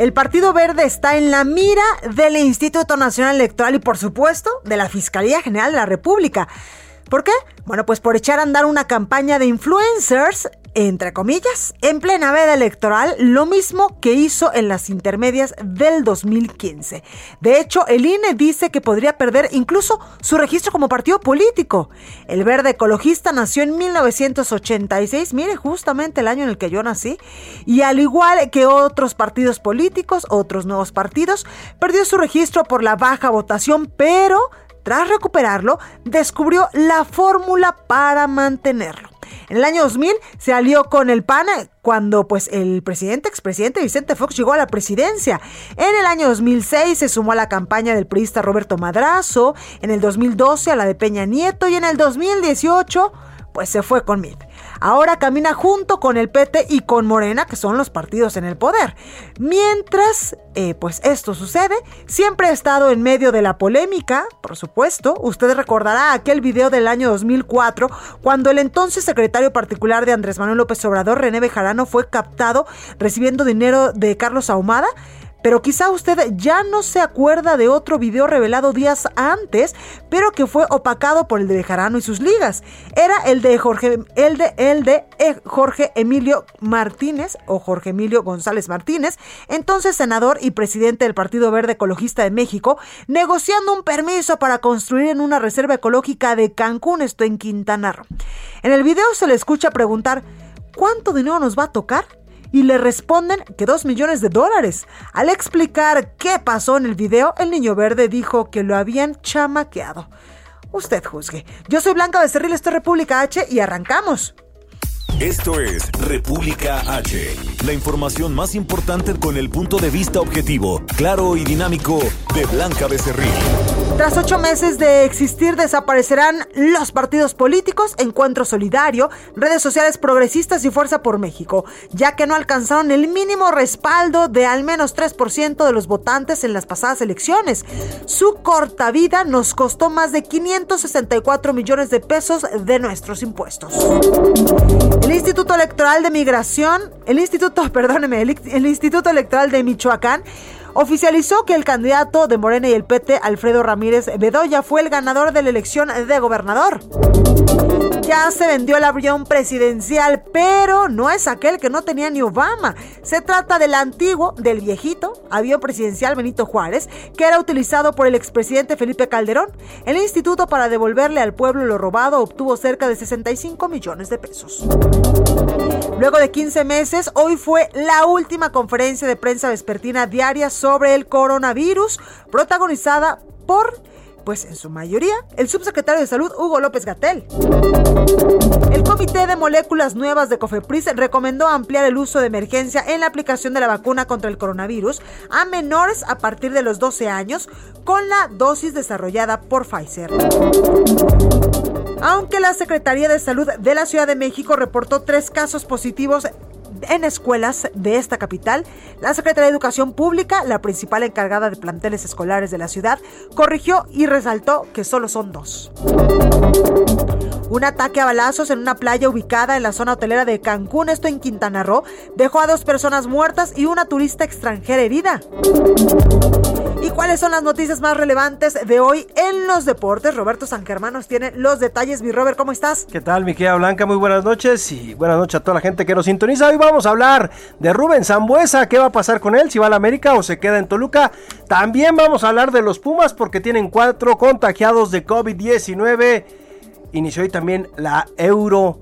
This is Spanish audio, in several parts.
El Partido Verde está en la mira del Instituto Nacional Electoral y por supuesto de la Fiscalía General de la República. ¿Por qué? Bueno, pues por echar a andar una campaña de influencers entre comillas, en plena veda electoral, lo mismo que hizo en las intermedias del 2015. De hecho, el INE dice que podría perder incluso su registro como partido político. El Verde Ecologista nació en 1986, mire, justamente el año en el que yo nací, y al igual que otros partidos políticos, otros nuevos partidos, perdió su registro por la baja votación, pero tras recuperarlo, descubrió la fórmula para mantenerlo. En el año 2000 se alió con el PAN cuando pues el presidente, expresidente Vicente Fox llegó a la presidencia. En el año 2006 se sumó a la campaña del priista Roberto Madrazo, en el 2012 a la de Peña Nieto y en el 2018 pues se fue con MIT. Ahora camina junto con el PT y con Morena, que son los partidos en el poder. Mientras, eh, pues esto sucede, siempre ha estado en medio de la polémica, por supuesto. Usted recordará aquel video del año 2004, cuando el entonces secretario particular de Andrés Manuel López Obrador, René Bejarano, fue captado recibiendo dinero de Carlos Ahumada pero quizá usted ya no se acuerda de otro video revelado días antes, pero que fue opacado por el de Bejarano y sus ligas. Era el de Jorge, el de, el de eh, Jorge Emilio Martínez o Jorge Emilio González Martínez, entonces senador y presidente del Partido Verde Ecologista de México, negociando un permiso para construir en una reserva ecológica de Cancún, esto en Quintana Roo. En el video se le escucha preguntar, ¿cuánto dinero nos va a tocar? Y le responden que 2 millones de dólares. Al explicar qué pasó en el video, el niño verde dijo que lo habían chamaqueado. Usted juzgue. Yo soy Blanca Becerril, esto es República H y arrancamos. Esto es República H, la información más importante con el punto de vista objetivo, claro y dinámico de Blanca Becerril. Tras ocho meses de existir, desaparecerán los partidos políticos, Encuentro Solidario, redes sociales progresistas y Fuerza por México, ya que no alcanzaron el mínimo respaldo de al menos 3% de los votantes en las pasadas elecciones. Su corta vida nos costó más de 564 millones de pesos de nuestros impuestos. El Instituto Electoral de Migración, el Instituto, perdóneme, el, Instituto Electoral de Michoacán oficializó que el candidato de Morena y el PT, Alfredo Ramírez Bedoya, fue el ganador de la elección de gobernador. Ya se vendió el avión presidencial, pero no es aquel que no tenía ni Obama. Se trata del antiguo, del viejito avión presidencial Benito Juárez, que era utilizado por el expresidente Felipe Calderón. El instituto para devolverle al pueblo lo robado obtuvo cerca de 65 millones de pesos. Luego de 15 meses, hoy fue la última conferencia de prensa vespertina diaria sobre el coronavirus, protagonizada por pues en su mayoría, el subsecretario de Salud Hugo López Gatel. El Comité de Moléculas Nuevas de Cofepris recomendó ampliar el uso de emergencia en la aplicación de la vacuna contra el coronavirus a menores a partir de los 12 años con la dosis desarrollada por Pfizer. Aunque la Secretaría de Salud de la Ciudad de México reportó tres casos positivos en escuelas de esta capital, la Secretaría de Educación Pública, la principal encargada de planteles escolares de la ciudad, corrigió y resaltó que solo son dos. Un ataque a balazos en una playa ubicada en la zona hotelera de Cancún, esto en Quintana Roo, dejó a dos personas muertas y una turista extranjera herida. ¿Y cuáles son las noticias más relevantes de hoy en los deportes? Roberto San Germán nos tiene los detalles. Mi Robert, ¿cómo estás? ¿Qué tal, mi querida Blanca? Muy buenas noches y buenas noches a toda la gente que nos sintoniza. A hablar de Rubén Zambuesa. ¿Qué va a pasar con él? Si va a la América o se queda en Toluca. También vamos a hablar de los Pumas porque tienen cuatro contagiados de COVID-19. Inició hoy también la Euro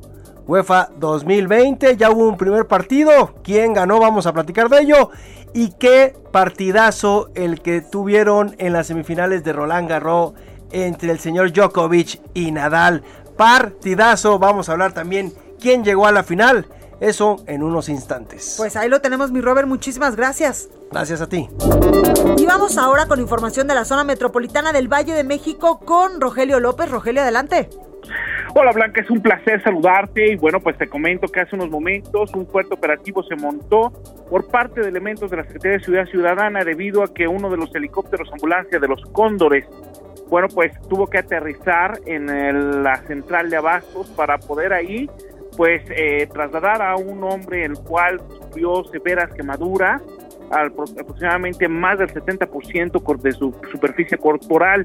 UEFA 2020. Ya hubo un primer partido. ¿Quién ganó? Vamos a platicar de ello. Y qué partidazo el que tuvieron en las semifinales de Roland Garros entre el señor Djokovic y Nadal. Partidazo. Vamos a hablar también quién llegó a la final. Eso en unos instantes. Pues ahí lo tenemos, mi Robert. Muchísimas gracias. Gracias a ti. Y vamos ahora con información de la zona metropolitana del Valle de México con Rogelio López. Rogelio, adelante. Hola Blanca, es un placer saludarte y bueno, pues te comento que hace unos momentos un fuerte operativo se montó por parte de elementos de la Secretaría de Ciudad Ciudadana debido a que uno de los helicópteros ambulancia de los Cóndores, bueno, pues tuvo que aterrizar en la central de abastos para poder ahí pues eh, trasladar a un hombre el cual sufrió severas quemaduras aproximadamente más del 70% de su superficie corporal.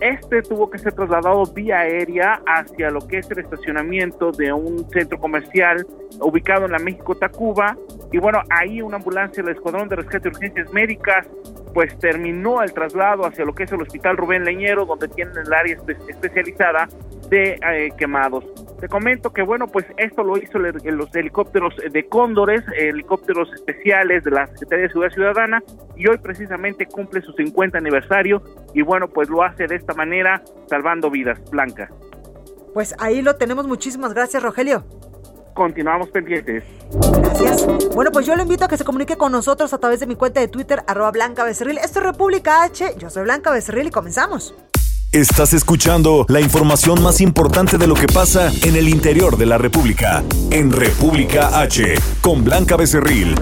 Este tuvo que ser trasladado vía aérea hacia lo que es el estacionamiento de un centro comercial ubicado en la México Tacuba. Y bueno, ahí una ambulancia del Escuadrón de Rescate de Urgencias Médicas pues terminó el traslado hacia lo que es el Hospital Rubén Leñero, donde tienen el área especializada de eh, quemados. Te comento que, bueno, pues esto lo hizo los helicópteros de Cóndores, helicópteros especiales de la Secretaría de Seguridad Ciudadana, y hoy precisamente cumple su 50 aniversario, y bueno, pues lo hace de esta manera, salvando vidas. Blanca. Pues ahí lo tenemos. Muchísimas gracias, Rogelio. Continuamos pendientes. Gracias. Bueno, pues yo le invito a que se comunique con nosotros a través de mi cuenta de Twitter, arroba Blanca Becerril. Esto es República H. Yo soy Blanca Becerril y comenzamos. Estás escuchando la información más importante de lo que pasa en el interior de la República. En República H, con Blanca Becerril.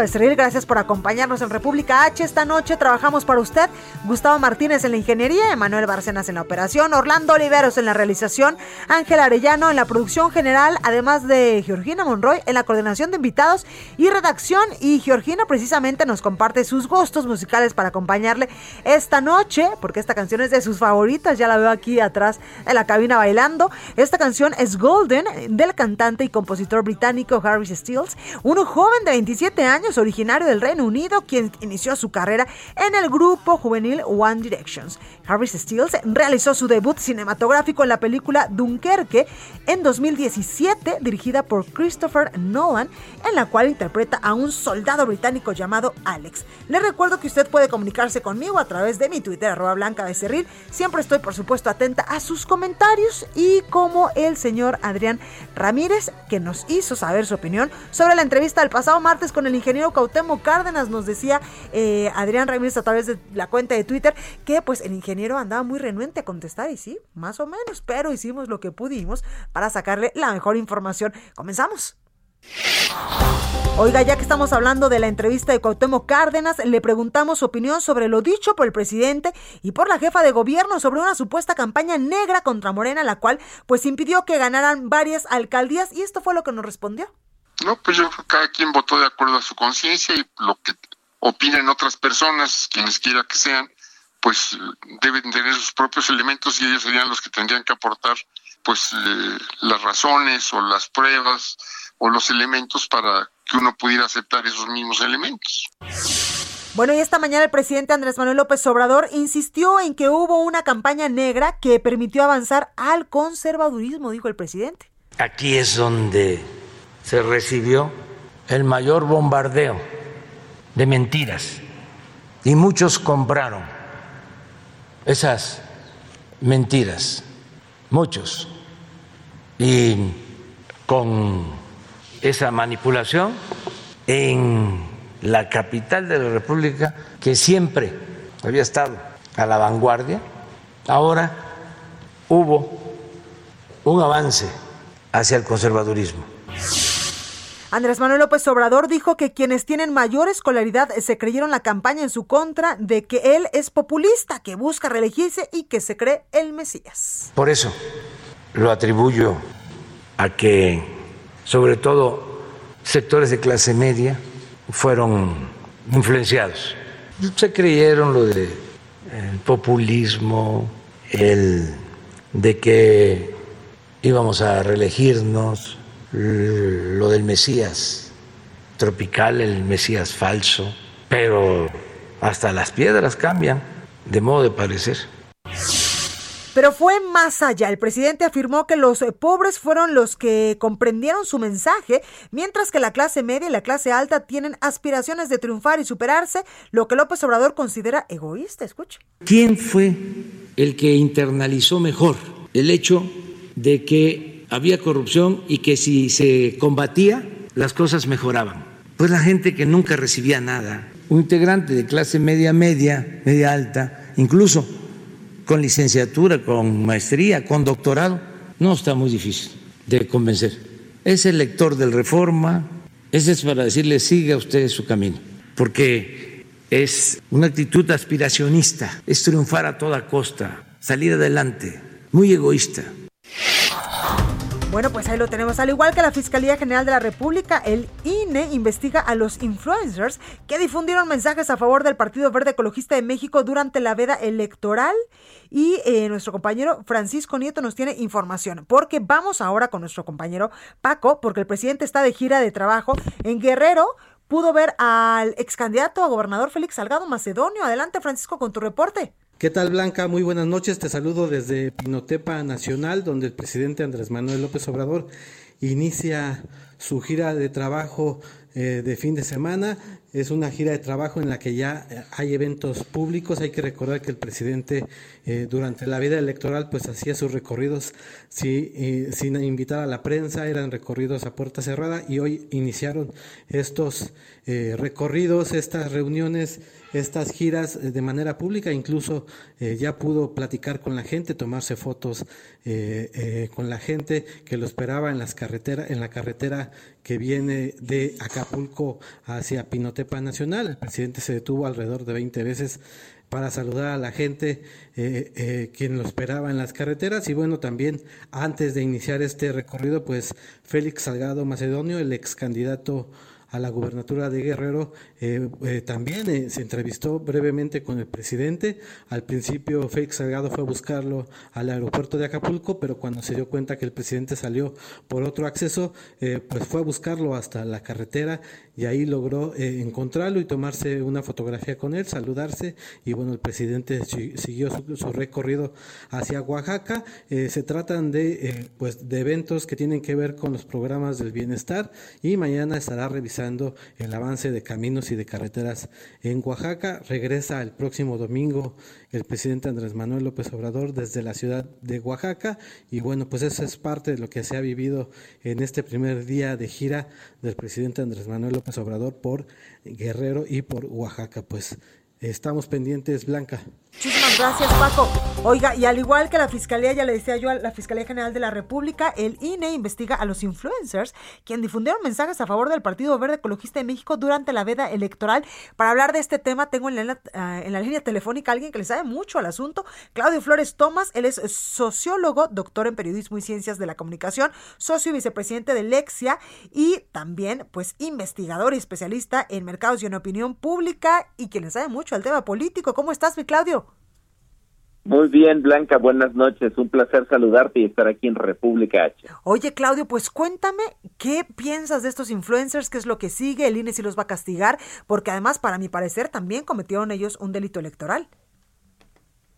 Becerril, gracias por acompañarnos en República H. Esta noche trabajamos para usted Gustavo Martínez en la ingeniería, Emanuel Barcenas en la operación, Orlando Oliveros en la realización, Ángel Arellano en la producción general, además de Georgina Monroy en la coordinación de invitados y redacción. Y Georgina precisamente nos comparte sus gustos musicales para acompañarle esta noche, porque esta canción es de sus favoritas, ya la veo aquí atrás en la cabina bailando. Esta canción es Golden del cantante y compositor británico Harry Styles, un joven de 25 años, originario del Reino Unido, quien inició su carrera en el grupo juvenil One Directions. Harry Styles realizó su debut cinematográfico en la película Dunkerque en 2017, dirigida por Christopher Nolan, en la cual interpreta a un soldado británico llamado Alex. Le recuerdo que usted puede comunicarse conmigo a través de mi Twitter, arroba blanca becerril. Siempre estoy, por supuesto, atenta a sus comentarios y como el señor Adrián Ramírez, que nos hizo saber su opinión sobre la entrevista del pasado martes con el ingeniero Cautemo Cárdenas. Nos decía eh, Adrián Ramírez a través de la cuenta de Twitter que pues el ingeniero andaba muy renuente a contestar y sí, más o menos, pero hicimos lo que pudimos para sacarle la mejor información. Comenzamos. Oiga, ya que estamos hablando de la entrevista de Cuauhtémoc Cárdenas, le preguntamos su opinión sobre lo dicho por el presidente y por la jefa de gobierno sobre una supuesta campaña negra contra Morena, la cual pues impidió que ganaran varias alcaldías y esto fue lo que nos respondió. No, pues yo creo que cada quien votó de acuerdo a su conciencia y lo que opinen otras personas, quienes quiera que sean, pues deben tener sus propios elementos y ellos serían los que tendrían que aportar pues eh, las razones o las pruebas o los elementos para que uno pudiera aceptar esos mismos elementos. Bueno, y esta mañana el presidente Andrés Manuel López Obrador insistió en que hubo una campaña negra que permitió avanzar al conservadurismo, dijo el presidente. Aquí es donde se recibió el mayor bombardeo de mentiras y muchos compraron esas mentiras, muchos. Y con esa manipulación en la capital de la República, que siempre había estado a la vanguardia, ahora hubo un avance hacia el conservadurismo. Andrés Manuel López Obrador dijo que quienes tienen mayor escolaridad se creyeron la campaña en su contra de que él es populista, que busca reelegirse y que se cree el Mesías. Por eso lo atribuyo a que sobre todo sectores de clase media fueron influenciados. Se creyeron lo de populismo, el de que íbamos a reelegirnos, lo del Mesías tropical, el Mesías falso, pero hasta las piedras cambian de modo de parecer. Pero fue más allá. El presidente afirmó que los pobres fueron los que comprendieron su mensaje, mientras que la clase media y la clase alta tienen aspiraciones de triunfar y superarse, lo que López Obrador considera egoísta. Escuche. ¿Quién fue el que internalizó mejor el hecho de que había corrupción y que si se combatía, las cosas mejoraban? Pues la gente que nunca recibía nada, un integrante de clase media, media, media alta, incluso con licenciatura, con maestría, con doctorado, no está muy difícil de convencer. Es el lector del Reforma, ese es para decirle siga usted su camino, porque es una actitud aspiracionista, es triunfar a toda costa, salir adelante, muy egoísta. Bueno, pues ahí lo tenemos. Al igual que la Fiscalía General de la República, el INE investiga a los influencers que difundieron mensajes a favor del Partido Verde Ecologista de México durante la veda electoral. Y eh, nuestro compañero Francisco Nieto nos tiene información, porque vamos ahora con nuestro compañero Paco, porque el presidente está de gira de trabajo en Guerrero. Pudo ver al ex candidato a gobernador Félix Salgado Macedonio. Adelante, Francisco, con tu reporte. ¿Qué tal Blanca? Muy buenas noches. Te saludo desde Pinotepa Nacional, donde el presidente Andrés Manuel López Obrador inicia su gira de trabajo eh, de fin de semana. Es una gira de trabajo en la que ya eh, hay eventos públicos. Hay que recordar que el presidente eh, durante la vida electoral pues hacía sus recorridos sin invitar a la prensa, eran recorridos a puerta cerrada y hoy iniciaron estos recorridos, estas reuniones estas giras eh, de manera pública, incluso eh, ya pudo platicar con la gente, tomarse fotos eh, con la gente que lo esperaba en las carreteras, en la carretera que viene de Acapulco hacia Pinotepa Nacional. El presidente se detuvo alrededor de 20 veces para saludar a la gente quien lo esperaba en las carreteras y bueno también antes de iniciar este recorrido pues Félix Salgado Macedonio el ex candidato a la gubernatura de Guerrero, eh, eh, también eh, se entrevistó brevemente con el presidente. Al principio Félix Salgado fue a buscarlo al aeropuerto de Acapulco, pero cuando se dio cuenta que el presidente salió por otro acceso, pues fue a buscarlo hasta la carretera y ahí logró encontrarlo y tomarse una fotografía con él, saludarse y bueno, el presidente siguió su, recorrido hacia Oaxaca. se tratan de, pues, de eventos que tienen que ver con los programas del bienestar y mañana estará revisando el avance de caminos y de carreteras en Oaxaca. Regresa el próximo domingo el presidente Andrés Manuel López Obrador desde la ciudad de Oaxaca y bueno, pues eso es parte de lo que se ha vivido en este primer día de gira del presidente Andrés Manuel López Obrador por Guerrero y por Oaxaca. Pues estamos pendientes, Blanca. Muchísimas gracias, Paco. Oiga, y al igual que la Fiscalía, ya le decía yo a la Fiscalía General de la República, el INE investiga a los influencers quien difundieron mensajes a favor del Partido Verde Ecologista de México durante la veda electoral. Para hablar de este tema, tengo en la, eh, en la línea telefónica a alguien que le sabe mucho al asunto, Claudio Flores Tomás. Él es sociólogo, doctor en periodismo y ciencias de la comunicación, socio y vicepresidente de Lexia y también, pues, investigador y especialista en mercados y en opinión pública y quien le sabe mucho al tema político. ¿Cómo estás, mi Claudio? Muy bien, Blanca, buenas noches. Un placer saludarte y estar aquí en República H. Oye, Claudio, pues cuéntame qué piensas de estos influencers, qué es lo que sigue, el INE si los va a castigar, porque además, para mi parecer, también cometieron ellos un delito electoral.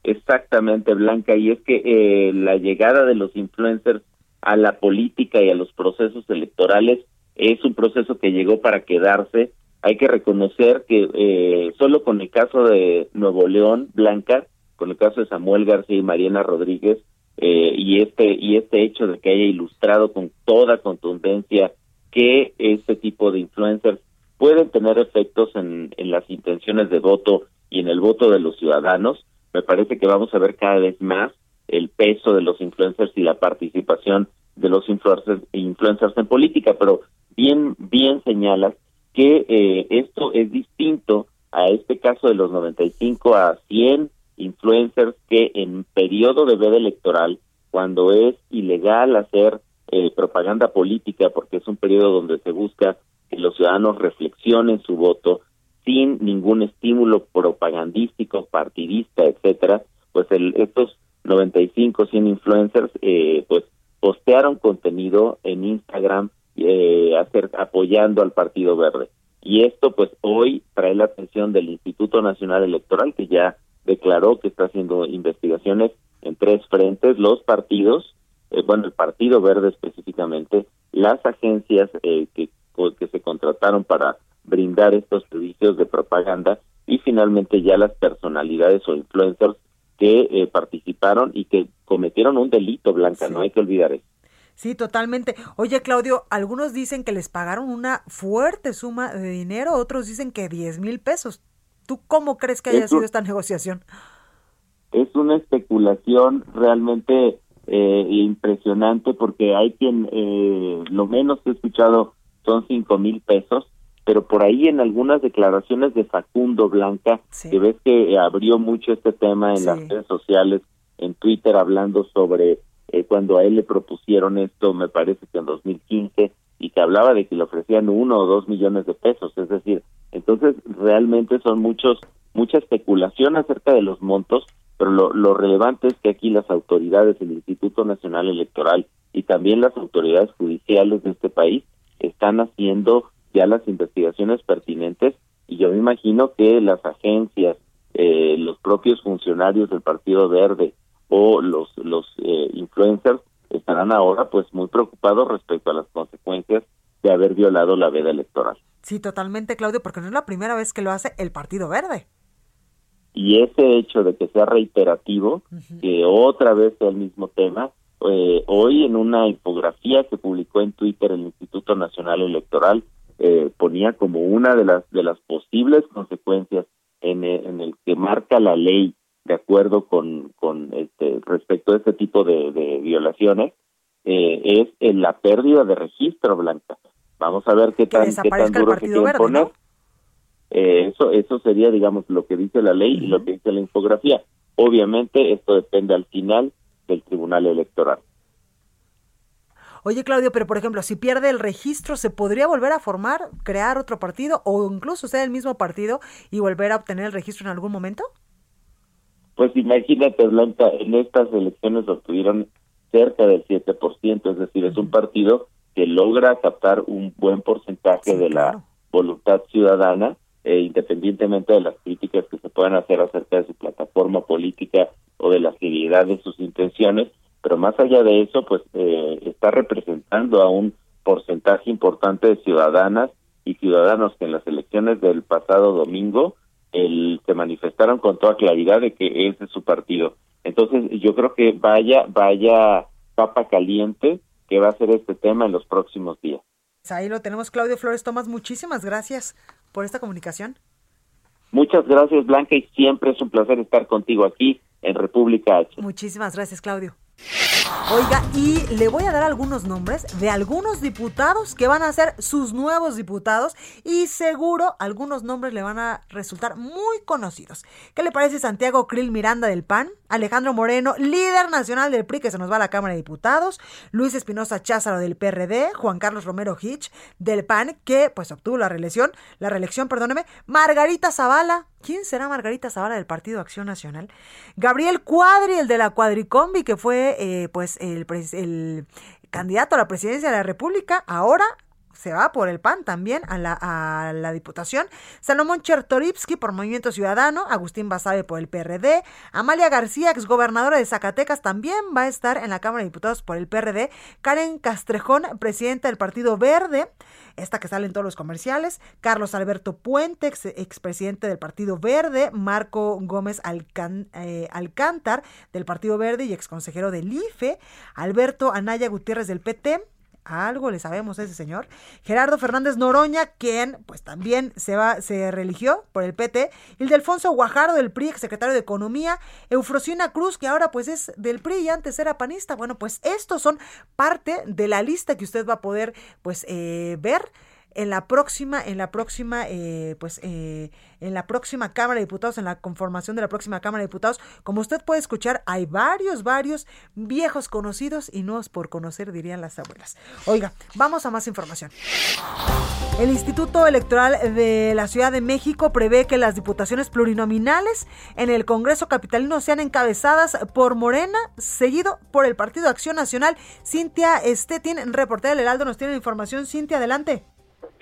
Exactamente, Blanca, y es que eh, la llegada de los influencers a la política y a los procesos electorales es un proceso que llegó para quedarse. Hay que reconocer que eh, solo con el caso de Nuevo León, Blanca, con el caso de Samuel García y Mariana Rodríguez eh, y este y este hecho de que haya ilustrado con toda contundencia que este tipo de influencers pueden tener efectos en, en las intenciones de voto y en el voto de los ciudadanos, me parece que vamos a ver cada vez más el peso de los influencers y la participación de los influencers, influencers en política, pero bien bien señalas que eh, esto es distinto a este caso de los 95 a 100 influencers que en periodo de veda electoral cuando es ilegal hacer eh, propaganda política, porque es un periodo donde se busca que los ciudadanos reflexionen su voto sin ningún estímulo propagandístico, partidista, etcétera, pues el, estos 95, 100 influencers, eh, pues postearon contenido en Instagram eh, hacer, apoyando al Partido Verde. Y esto pues hoy trae la atención del Instituto Nacional Electoral que ya declaró que está haciendo investigaciones en tres frentes, los partidos, eh, bueno, el Partido Verde específicamente, las agencias eh, que, que se contrataron para brindar estos servicios de propaganda y finalmente ya las personalidades o influencers que eh, participaron y que cometieron un delito, Blanca, no hay que olvidar eso. Sí, totalmente. Oye, Claudio, algunos dicen que les pagaron una fuerte suma de dinero, otros dicen que 10 mil pesos. ¿Tú cómo crees que haya sido esta negociación? Es una especulación realmente eh, impresionante porque hay quien, eh, lo menos que he escuchado son 5 mil pesos, pero por ahí en algunas declaraciones de Facundo Blanca, que ves que abrió mucho este tema en las redes sociales, en Twitter, hablando sobre eh, cuando a él le propusieron esto, me parece que en 2015, y que hablaba de que le ofrecían uno o dos millones de pesos, es decir, entonces realmente son muchos mucha especulación acerca de los montos, pero lo, lo relevante es que aquí las autoridades, el Instituto Nacional Electoral y también las autoridades judiciales de este país están haciendo ya las investigaciones pertinentes y yo me imagino que las agencias, eh, los propios funcionarios del Partido Verde o los los eh, influencers estarán ahora pues muy preocupados respecto a las consecuencias de haber violado la veda electoral. Sí, totalmente, Claudio, porque no es la primera vez que lo hace el Partido Verde. Y ese hecho de que sea reiterativo, que otra vez sea el mismo tema, eh, hoy en una infografía que publicó en Twitter el Instituto Nacional Electoral, eh, ponía como una de las de las posibles consecuencias en en el que marca la ley de acuerdo con, con este, respecto a este tipo de, violaciones, eh, es la pérdida de registro, Blanca. Vamos a ver qué tan, qué tan duro se quiere poner. Eh, eso, eso sería, digamos, lo que dice la ley y lo que dice la infografía. Obviamente, esto depende al final del Tribunal Electoral. Oye, Claudio, pero por ejemplo, si pierde el registro, ¿se podría volver a formar, crear otro partido o incluso ser el mismo partido y volver a obtener el registro en algún momento? Pues imagínate, Blanca, en estas elecciones obtuvieron cerca del 7%, es decir, es un partido que logra captar un buen porcentaje de la voluntad ciudadana, e independientemente de las críticas que se puedan hacer acerca de su plataforma política o de la seriedad de sus intenciones, pero más allá de eso, pues eh, está representando a un porcentaje importante de ciudadanas y ciudadanos que en las elecciones del pasado domingo el, se manifestaron con toda claridad de que ese es su partido. Entonces, yo creo que vaya, vaya papa caliente que va a ser este tema en los próximos días. Ahí lo tenemos, Claudio Flores Tomás. Muchísimas gracias por esta comunicación. Muchas gracias, Blanca, y siempre es un placer estar contigo aquí en República H. Muchísimas gracias, Claudio. Oiga, y le voy a dar algunos nombres de algunos diputados que van a ser sus nuevos diputados y seguro algunos nombres le van a resultar muy conocidos. ¿Qué le parece Santiago Krill Miranda del PAN? Alejandro Moreno, líder nacional del PRI que se nos va a la Cámara de Diputados, Luis Espinosa Cházaro del PRD, Juan Carlos Romero Hitch del PAN que pues obtuvo la reelección, la reelección, perdóneme, Margarita Zavala ¿Quién será Margarita Zavala del Partido Acción Nacional? Gabriel Cuadri, el de la Cuadricombi, que fue eh, pues el, el candidato a la presidencia de la República, ahora se va por el PAN también a la, a la Diputación. Salomón Chertorivsky por Movimiento Ciudadano, Agustín Basabe por el PRD, Amalia García, exgobernadora de Zacatecas, también va a estar en la Cámara de Diputados por el PRD, Karen Castrejón, presidenta del Partido Verde, esta que sale en todos los comerciales, Carlos Alberto Puente, ex, expresidente del Partido Verde, Marco Gómez eh, Alcántar del Partido Verde y exconsejero del IFE, Alberto Anaya Gutiérrez del PT, algo le sabemos a ese señor. Gerardo Fernández Noroña, quien pues también se va, se religió por el PT. El de Alfonso Guajardo del PRI, secretario de Economía. Eufrosina Cruz, que ahora pues es del PRI y antes era panista. Bueno, pues estos son parte de la lista que usted va a poder pues eh, ver en la próxima, en la próxima, eh, pues, eh, en la próxima Cámara de Diputados, en la conformación de la próxima Cámara de Diputados. Como usted puede escuchar, hay varios, varios viejos conocidos y no es por conocer, dirían las abuelas. Oiga, vamos a más información. El Instituto Electoral de la Ciudad de México prevé que las diputaciones plurinominales en el Congreso Capitalino sean encabezadas por Morena, seguido por el Partido Acción Nacional. Cintia Estetin, reportera del Heraldo, nos tiene la información. Cintia, adelante.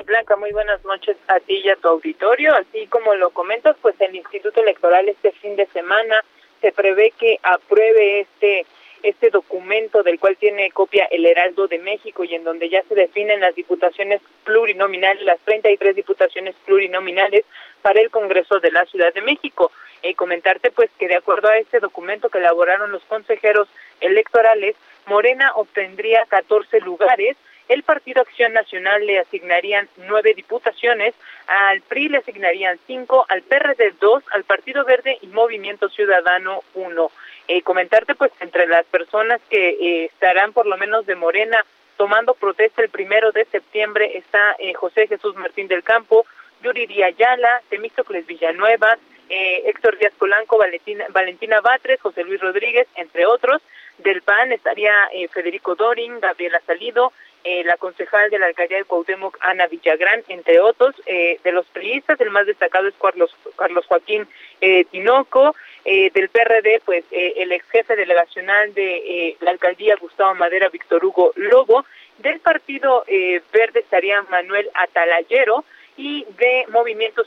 Blanca, muy buenas noches a ti y a tu auditorio. Así como lo comentas, pues el Instituto Electoral este fin de semana se prevé que apruebe este este documento del cual tiene copia el Heraldo de México y en donde ya se definen las diputaciones plurinominales, las 33 diputaciones plurinominales para el Congreso de la Ciudad de México. Y comentarte pues que de acuerdo a este documento que elaboraron los consejeros electorales, Morena obtendría 14 lugares, el Partido Acción Nacional le asignarían nueve diputaciones, al PRI le asignarían cinco, al PRD dos, al Partido Verde y Movimiento Ciudadano uno. Eh, comentarte pues entre las personas que eh, estarán por lo menos de Morena tomando protesta el primero de septiembre está eh, José Jesús Martín del Campo, Yuri Ayala, Temístocles Villanueva, Héctor Díaz Colanco, Valentina, Valentina Batres, José Luis Rodríguez, entre otros. Del PAN estaría Federico Dorin, Gabriela Salido, eh, la concejal de la alcaldía de Cuauhtémoc, Ana Villagrán, entre otros. Eh, de los periodistas, el más destacado es Carlos, Carlos Joaquín eh, Tinoco. del PRD, pues el ex jefe delegacional de la alcaldía, Gustavo Madera, Víctor Hugo Lobo. Del Partido Verde estaría Manuel Atalayero y de Movimiento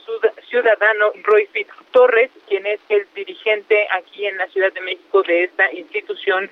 Ciudadano Roy Fitz Torres, quien es el dirigente aquí en la Ciudad de México de esta institución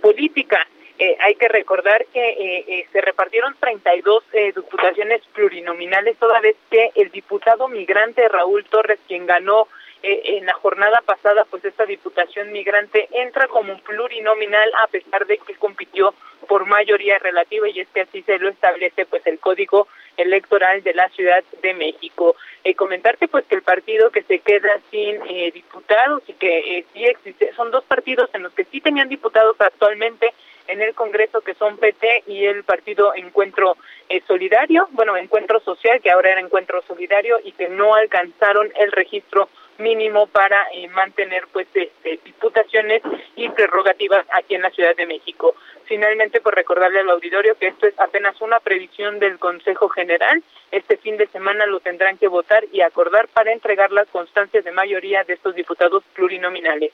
política. Eh, hay que recordar que eh, eh, se repartieron 32 diputaciones plurinominales, toda vez que el diputado migrante Raúl Torres, quien ganó en la jornada pasada, pues esta diputación migrante entra como un plurinominal a pesar de que compitió por mayoría relativa y es que así se lo establece pues el código electoral de la Ciudad de México. comentarte pues que el partido que se queda sin diputados y que sí existe, son dos partidos en los que sí tenían diputados actualmente, en el Congreso que son PT y el partido Encuentro eh, Solidario, bueno, Encuentro Social, que ahora era Encuentro Solidario y que no alcanzaron el registro mínimo para eh, mantener pues este, diputaciones y prerrogativas aquí en la Ciudad de México. Finalmente, por recordarle al auditorio que esto es apenas una previsión del Consejo General. Este fin de semana lo tendrán que votar y acordar para entregar las constancias de mayoría de estos diputados plurinominales.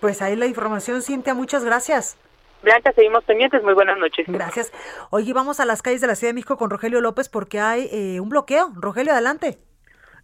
Pues ahí la información, Cintia, muchas gracias. Blanca, seguimos pendientes. Muy buenas noches. Gracias. Hoy vamos a las calles de la Ciudad de México con Rogelio López porque hay eh, un bloqueo. Rogelio, adelante.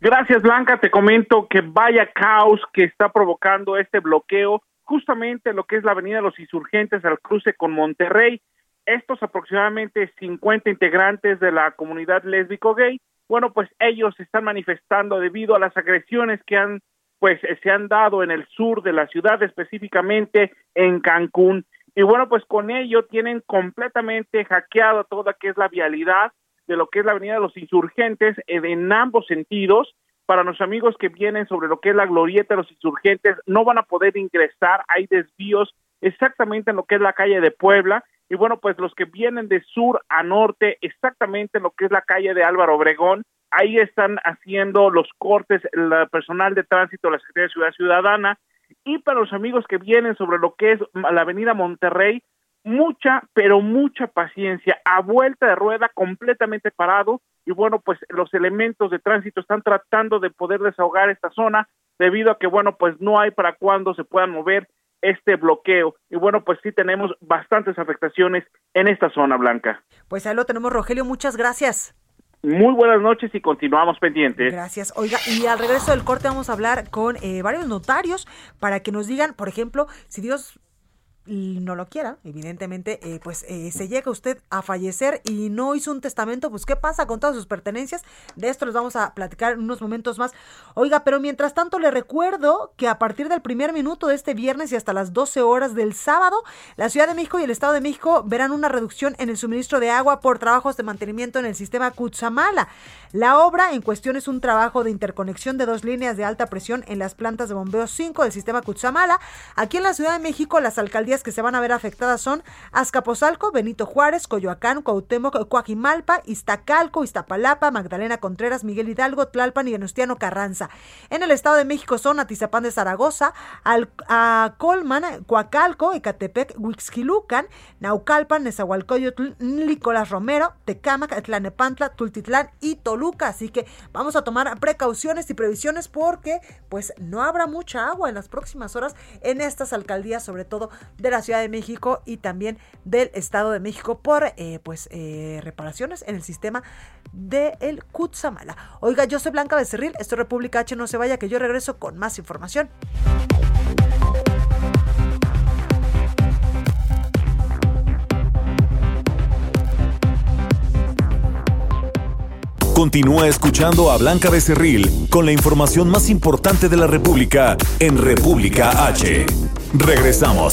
Gracias, Blanca. Te comento que vaya caos que está provocando este bloqueo justamente lo que es la Avenida de los Insurgentes al cruce con Monterrey. Estos aproximadamente 50 integrantes de la comunidad lésbico-gay, bueno, pues ellos están manifestando debido a las agresiones que han pues se han dado en el sur de la ciudad, específicamente en Cancún. Y bueno, pues con ello tienen completamente hackeado toda que es la vialidad de lo que es la Avenida de los Insurgentes en ambos sentidos. Para los amigos que vienen sobre lo que es la glorieta de los insurgentes, no van a poder ingresar, hay desvíos exactamente en lo que es la calle de Puebla. Y bueno, pues los que vienen de sur a norte, exactamente en lo que es la calle de Álvaro Obregón, ahí están haciendo los cortes el personal de tránsito la Secretaría de Ciudad Ciudadana y para los amigos que vienen sobre lo que es la avenida Monterrey, mucha, pero mucha paciencia, a vuelta de rueda, completamente parado, y bueno, pues los elementos de tránsito están tratando de poder desahogar esta zona, debido a que, bueno, pues no hay para cuándo se puedan mover este bloqueo. Y bueno, pues sí tenemos bastantes afectaciones en esta zona blanca. Pues ahí lo tenemos, Rogelio, muchas gracias. Muy buenas noches y continuamos pendientes. Gracias. Oiga, y al regreso del corte vamos a hablar con eh, varios notarios para que nos digan, por ejemplo, si Dios no lo quiera, evidentemente, eh, pues eh, se llega usted a fallecer y no hizo un testamento, pues ¿qué pasa con todas sus pertenencias? De esto les vamos a platicar en unos momentos más. Oiga, pero mientras tanto le recuerdo que a partir del primer minuto de este viernes y hasta las 12 horas del sábado, la Ciudad de México y el Estado de México verán una reducción en el suministro de agua por trabajos de mantenimiento en el sistema Cutzamala. La obra en cuestión es un trabajo de interconexión de dos líneas de alta presión en las plantas de bombeo 5 del sistema Cutzamala. Aquí en la Ciudad de México, las alcaldías que se van a ver afectadas son Azcapotzalco, Benito Juárez, Coyoacán, Cuauhtémoc, Coajimalpa, Iztacalco, Iztapalapa, Magdalena Contreras, Miguel Hidalgo, Tlalpan y Venustiano Carranza. En el Estado de México son Atizapán de Zaragoza, Al Colman, Coacalco, Ecatepec, Huixquilucan, Naucalpan, Nezahualcóyotl, Nicolás Romero, Tecámac, Tlanepantla, Tultitlán y Toluca. Así que vamos a tomar precauciones y previsiones porque pues no habrá mucha agua en las próximas horas en estas alcaldías, sobre todo de la Ciudad de México y también del Estado de México por eh, pues eh, reparaciones en el sistema del el Cutzamala. Oiga, yo soy Blanca Becerril, esto es República H, no se vaya que yo regreso con más información. Continúa escuchando a Blanca Becerril con la información más importante de la República en República H. Regresamos.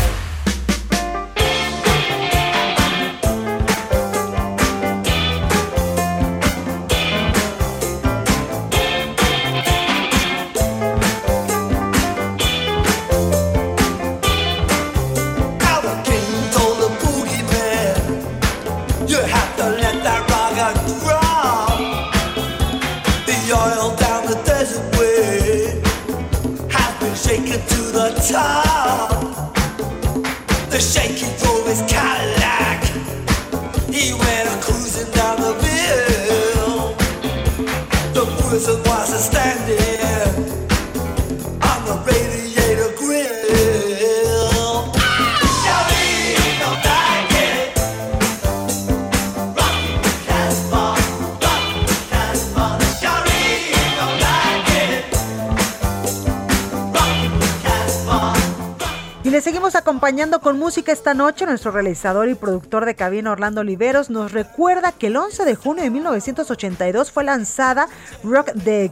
con música esta noche, nuestro realizador y productor de cabina Orlando Oliveros nos recuerda que el 11 de junio de 1982 fue lanzada Rock de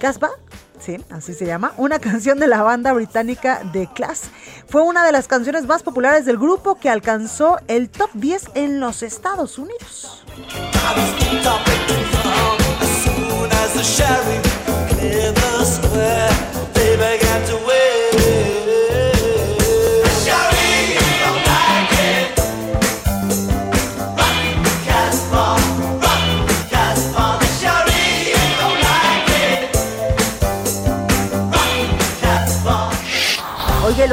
Casbah sí, así se llama, una canción de la banda británica The Class. Fue una de las canciones más populares del grupo que alcanzó el top 10 en los Estados Unidos.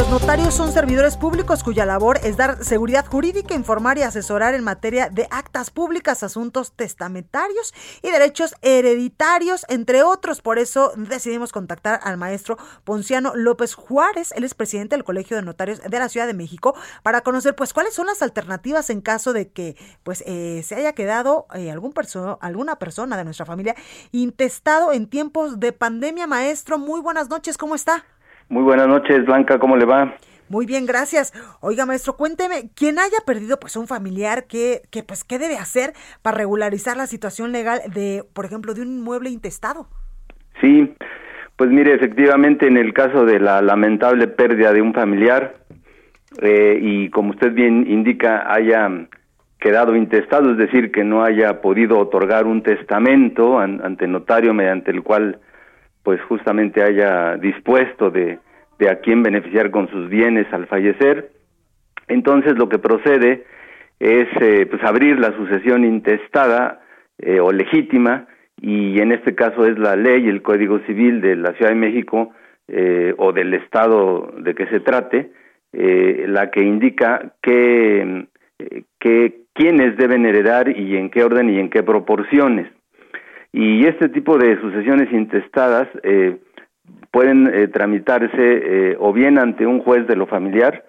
Notarios son servidores públicos cuya labor es dar seguridad jurídica, informar y asesorar en materia de actas públicas, asuntos testamentarios y derechos hereditarios, entre otros. Por eso decidimos contactar al maestro Ponciano López Juárez, él es presidente del Colegio de Notarios de la Ciudad de México, para conocer pues cuáles son las alternativas en caso de que pues eh, se haya quedado eh, algún perso alguna persona de nuestra familia intestado en tiempos de pandemia. Maestro, muy buenas noches, ¿cómo está? Muy buenas noches, Blanca, ¿cómo le va? Muy bien, gracias. Oiga, maestro, cuénteme, quien haya perdido pues un familiar, ¿qué, qué, pues, ¿qué debe hacer para regularizar la situación legal de, por ejemplo, de un inmueble intestado? Sí, pues mire, efectivamente en el caso de la lamentable pérdida de un familiar eh, y como usted bien indica, haya quedado intestado, es decir, que no haya podido otorgar un testamento ante notario mediante el cual pues justamente haya dispuesto de, de a quién beneficiar con sus bienes al fallecer. Entonces lo que procede es eh, pues abrir la sucesión intestada eh, o legítima y en este caso es la ley, el Código Civil de la Ciudad de México eh, o del estado de que se trate, la que indica que, que quiénes deben heredar y en qué orden y en qué proporciones. Y este tipo de sucesiones intestadas eh, pueden eh, tramitarse eh, o bien ante un juez de lo familiar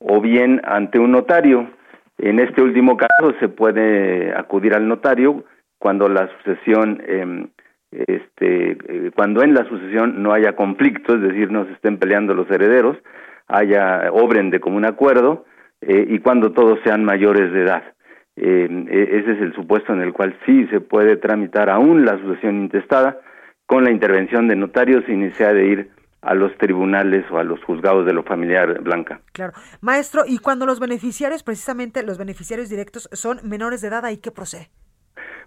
o bien ante un notario. En este último caso se puede acudir al notario cuando la sucesión, em, este, cuando en la sucesión no haya conflicto, es decir, no se estén peleando los herederos, haya obren de común acuerdo y cuando todos sean mayores de edad. Eh, ese es el supuesto en el cual sí se puede tramitar aún la sucesión intestada con la intervención de notarios sin necesidad de ir a los tribunales o a los juzgados de lo familiar, Blanca. Claro. Maestro, y cuando los beneficiarios, precisamente los beneficiarios directos, son menores de edad, ¿ahí qué procede?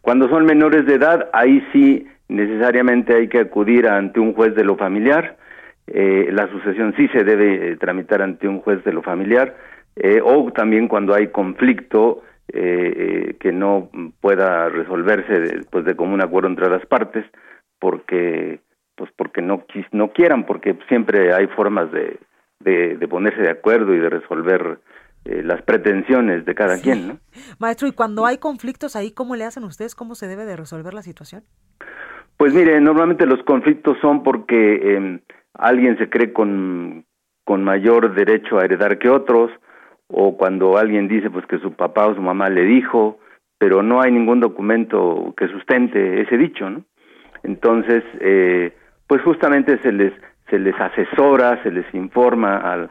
Cuando son menores de edad, ahí sí necesariamente hay que acudir ante un juez de lo familiar. Eh, la sucesión sí se debe eh, tramitar ante un juez de lo familiar. Eh, o también cuando hay conflicto que no pueda resolverse pues de común acuerdo entre las partes, porque pues porque no no quieran, porque siempre hay formas de, de, ponerse de acuerdo y de resolver las pretensiones de cada quien, ¿no? Maestro, y cuando hay conflictos ahí, ¿cómo le hacen ustedes? ¿Cómo se debe de resolver la situación? Pues mire, normalmente los conflictos son porque em, alguien se cree con, con mayor derecho a heredar que otros, o cuando alguien dice pues que su papá o su mamá le dijo, pero no hay ningún documento que sustente ese dicho, ¿no? Entonces, eh, pues justamente se les se les asesora, se les informa a,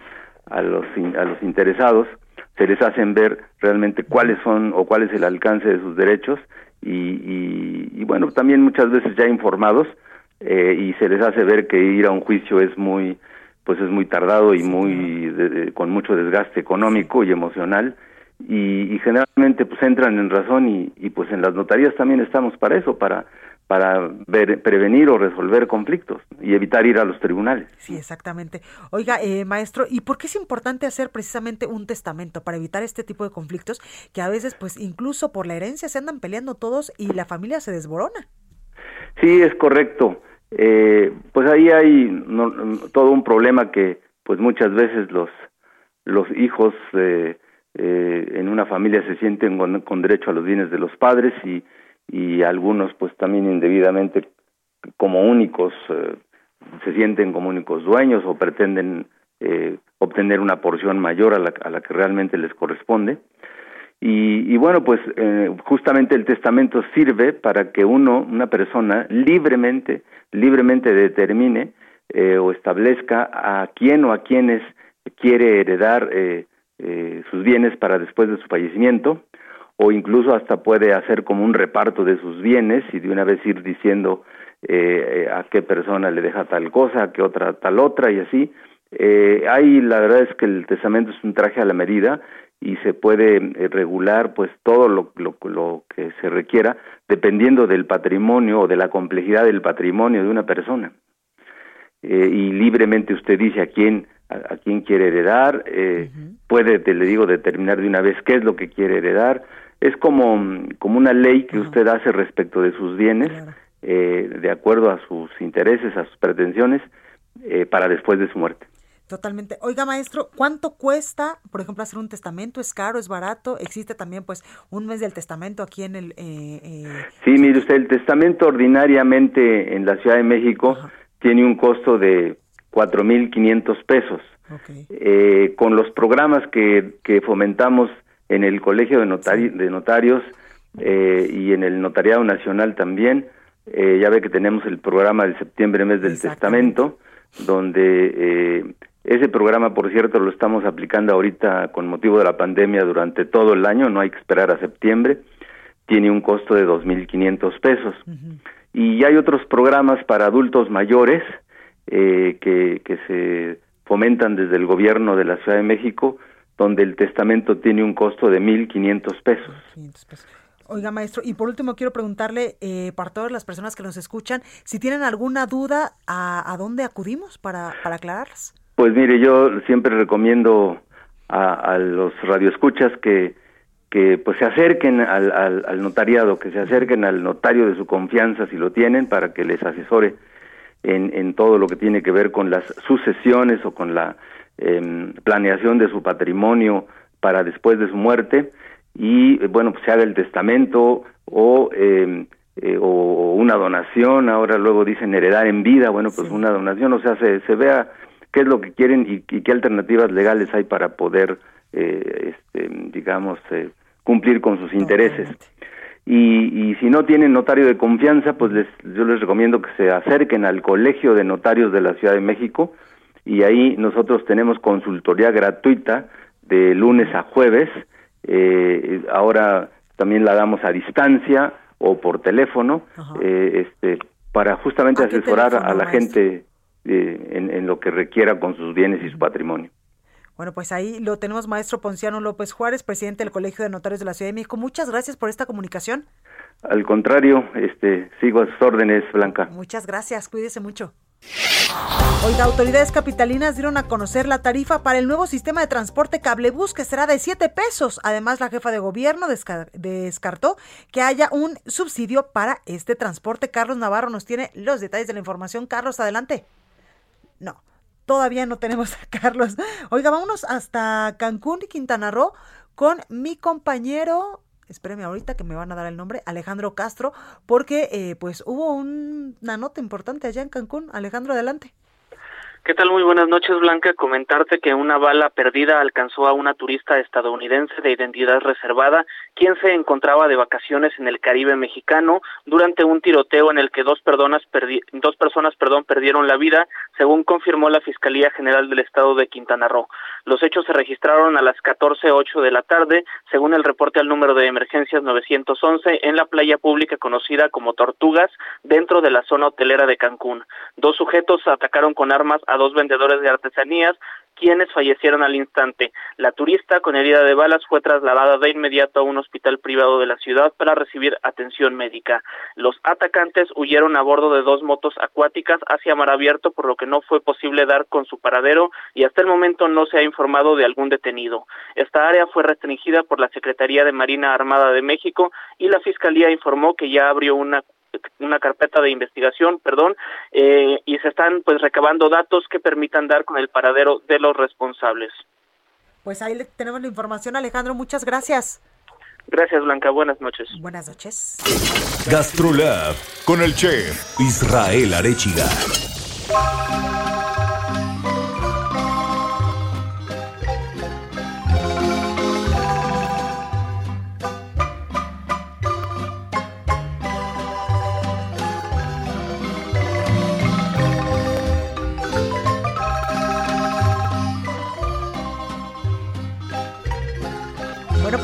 a los a los interesados, se les hacen ver realmente cuáles son o cuál es el alcance de sus derechos y, y, bueno también muchas veces ya informados eh, y se les hace ver que ir a un juicio es muy pues es muy tardado y muy con mucho desgaste económico y emocional y, generalmente pues entran en razón y, y, pues en las notarías también estamos para eso para para ver, prevenir o resolver conflictos y evitar ir a los tribunales. Sí, exactamente. Oiga, eh, maestro, ¿y por qué es importante hacer precisamente un testamento para evitar este tipo de conflictos que a veces, pues incluso por la herencia se andan peleando todos y la familia se desborona? Sí, es correcto. Eh, pues ahí hay todo un problema que pues muchas veces los los hijos eh, en una familia se sienten con, derecho a los bienes de los padres y, y algunos pues también indebidamente como únicos eh, se sienten como únicos dueños o pretenden obtener una porción mayor a la, a la que realmente les corresponde. Y, y bueno, pues eh, justamente el testamento sirve para que uno, una persona, libremente, libremente determine eh, o establezca a quién o a quienes quiere heredar eh, eh, sus bienes para después de su fallecimiento, o incluso hasta puede hacer como un reparto de sus bienes y de una vez ir diciendo eh, a qué persona le deja tal cosa, a qué otra tal otra y así. Eh, ahí la verdad es que el testamento es un traje a la medida y se puede eh, regular pues todo lo, lo, lo, que se requiera dependiendo del patrimonio o de la complejidad del patrimonio de una persona. Eh, y libremente usted dice a quién a, quién quiere heredar eh, puede te le digo determinar de una vez qué es lo que quiere heredar. Es como como una ley que usted hace respecto de sus bienes eh, de acuerdo a sus intereses a sus pretensiones eh, para después de su muerte Totalmente. Oiga, maestro, ¿cuánto cuesta, por ejemplo, hacer un testamento? ¿Es caro? ¿Es barato? ¿Existe también, pues, un mes del testamento aquí en el... Eh, eh... Sí, mire usted, el testamento ordinariamente en la Ciudad de México tiene un costo de 4.500 pesos. Eh, con los programas que, que fomentamos en el Colegio de, de Notarios eh, y en el Notariado Nacional también, eh, ya ve que tenemos el programa de septiembre, mes del testamento, donde eh, ese programa, por cierto, lo estamos aplicando ahorita con motivo de la pandemia durante todo el año, no hay que esperar a septiembre. Tiene un costo de 2.500 pesos. Y hay otros programas para adultos mayores eh, que, que se fomentan desde el gobierno de la Ciudad de México, donde el testamento tiene un costo de 1.500 pesos. pesos. Oiga, maestro, y por último quiero preguntarle eh, para todas las personas que nos escuchan, si tienen alguna duda, ¿a, a dónde acudimos para, para aclararlas? Pues mire, yo siempre recomiendo a, los radioescuchas que, que pues se acerquen al, al, notariado, que se acerquen al notario de su confianza si lo tienen para que les asesore en, en todo lo que tiene que ver con las sucesiones o con la em, planeación de su patrimonio para después de su muerte. Y bueno pues se haga el testamento o em, eh, o una donación. Ahora luego dicen heredar en vida. Bueno pues una donación o sea se, se vea qué es lo que quieren y, qué alternativas legales hay para poder, eh, este, digamos, eh, cumplir con sus intereses. Y, y, si no tienen notario de confianza, pues les, yo les recomiendo que se acerquen al Colegio de Notarios de la Ciudad de México y ahí nosotros tenemos consultoría gratuita de lunes a jueves. Eh, ahora también la damos a distancia o por teléfono, este, para justamente asesorar a la gente eh, en, lo que requiera con sus bienes y su patrimonio. Bueno, pues ahí lo tenemos, maestro Ponciano López Juárez, presidente del Colegio de Notarios de la Ciudad de México. Muchas gracias por esta comunicación. Al contrario, este, sigo a sus órdenes, Blanca. Muchas gracias, cuídese mucho. Oiga, autoridades capitalinas dieron a conocer la tarifa para el nuevo sistema de transporte cablebús que será de 7 pesos. Además, la jefa de gobierno descartó que haya un subsidio para este transporte. Carlos Navarro nos tiene los detalles de la información. Carlos, adelante. No, todavía no tenemos a Carlos. Oiga, vámonos hasta Cancún y Quintana Roo con mi compañero espéreme ahorita que me van a dar el nombre, Alejandro Castro, porque eh, pues hubo una nota importante allá en Cancún. Alejandro, adelante. ¿Qué tal? Muy buenas noches, Blanca. Comentarte que una bala perdida alcanzó a una turista estadounidense de identidad reservada, quien se encontraba de vacaciones en el Caribe mexicano durante un tiroteo en el que dos, personas, dos personas perdón, perdieron la vida, según confirmó la Fiscalía General del Estado de Quintana Roo. Los hechos se registraron a las 14.08 de la tarde, según el reporte al número de emergencias 911, en la playa pública conocida como Tortugas, dentro de la zona hotelera de Cancún. Dos sujetos atacaron con armas a dos vendedores de artesanías, quienes fallecieron al instante. La turista con herida de balas fue trasladada de inmediato a un hospital privado de la ciudad para recibir atención médica. Los atacantes huyeron a bordo de dos motos acuáticas hacia mar abierto, por lo que no fue posible dar con su paradero y hasta el momento no se ha informado de algún detenido. Esta área fue restringida por la Secretaría de Marina Armada de México y la Fiscalía informó que ya abrió una una carpeta de investigación, perdón, eh, y se están pues recabando datos que permitan dar con el paradero de los responsables. Pues ahí tenemos la información, Alejandro, muchas gracias. Gracias, Blanca, buenas noches. Buenas noches. Gastrolab con el chef Israel Arechiga.